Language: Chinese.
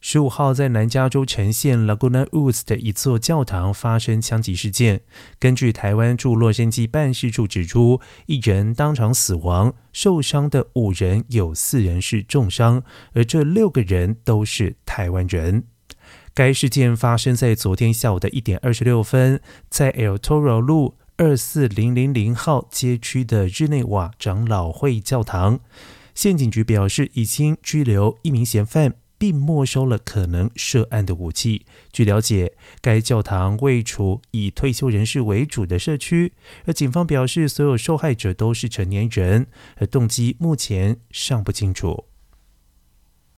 十五号，在南加州呈县 Laguna Woods 的一座教堂发生枪击事件。根据台湾驻洛杉矶办事处指出，一人当场死亡，受伤的五人有四人是重伤，而这六个人都是台湾人。该事件发生在昨天下午的一点二十六分，在 El Toro 路二四零零零号街区的日内瓦长老会教堂。县警局表示，已经拘留一名嫌犯。并没收了可能涉案的武器。据了解，该教堂位处以退休人士为主的社区，而警方表示，所有受害者都是成年人，而动机目前尚不清楚。